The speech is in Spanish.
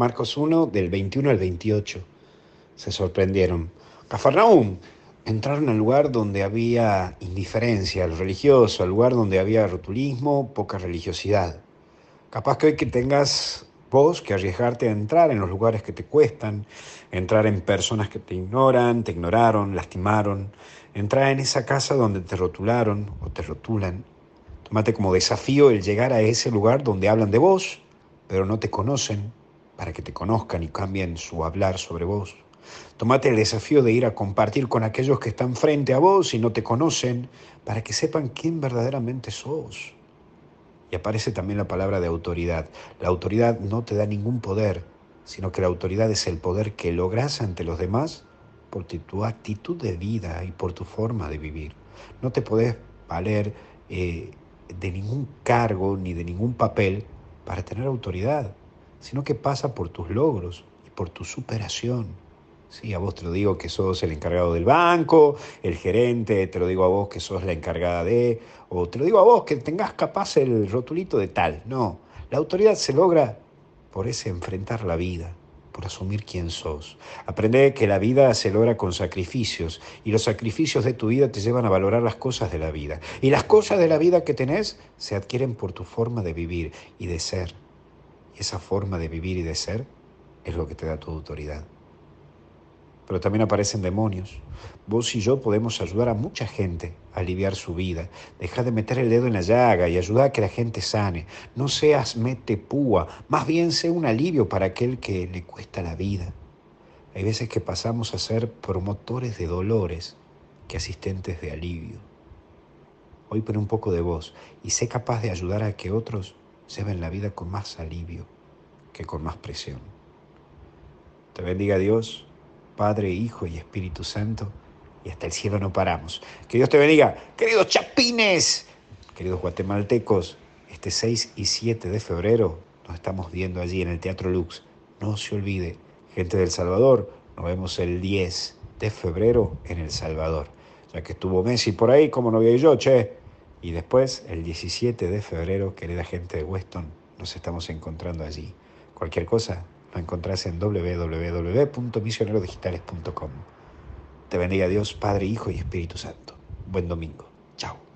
Marcos 1 del 21 al 28. Se sorprendieron. Cafarnaum. Entraron al lugar donde había indiferencia al religioso, al lugar donde había rotulismo, poca religiosidad. Capaz que hoy que tengas vos que arriesgarte a entrar en los lugares que te cuestan, entrar en personas que te ignoran, te ignoraron, lastimaron, entrar en esa casa donde te rotularon o te rotulan. Tómate como desafío el llegar a ese lugar donde hablan de vos, pero no te conocen, para que te conozcan y cambien su hablar sobre vos. Tómate el desafío de ir a compartir con aquellos que están frente a vos y no te conocen, para que sepan quién verdaderamente sos. Y aparece también la palabra de autoridad. La autoridad no te da ningún poder, sino que la autoridad es el poder que logras ante los demás por tu actitud de vida y por tu forma de vivir. No te podés valer eh, de ningún cargo ni de ningún papel para tener autoridad, sino que pasa por tus logros y por tu superación. Sí, a vos te lo digo que sos el encargado del banco, el gerente, te lo digo a vos que sos la encargada de, o te lo digo a vos que tengas capaz el rotulito de tal. No, la autoridad se logra por ese enfrentar la vida, por asumir quién sos. Aprende que la vida se logra con sacrificios y los sacrificios de tu vida te llevan a valorar las cosas de la vida. Y las cosas de la vida que tenés se adquieren por tu forma de vivir y de ser. Y esa forma de vivir y de ser es lo que te da tu autoridad pero también aparecen demonios. Vos y yo podemos ayudar a mucha gente a aliviar su vida. Deja de meter el dedo en la llaga y ayuda a que la gente sane. No seas mete púa, más bien sé un alivio para aquel que le cuesta la vida. Hay veces que pasamos a ser promotores de dolores que asistentes de alivio. Hoy pon un poco de voz y sé capaz de ayudar a que otros se ven la vida con más alivio que con más presión. Te bendiga Dios Padre, Hijo y Espíritu Santo, y hasta el cielo no paramos. Que Dios te bendiga, queridos chapines, queridos guatemaltecos, este 6 y 7 de febrero nos estamos viendo allí en el Teatro Lux. No se olvide, gente del Salvador, nos vemos el 10 de febrero en El Salvador. Ya que estuvo Messi por ahí, como no había yo, che. Y después, el 17 de febrero, querida gente de Weston, nos estamos encontrando allí. Cualquier cosa, lo encontrás en www.misionerodigitales.com. Te bendiga Dios, Padre, Hijo y Espíritu Santo. Buen domingo. Chao.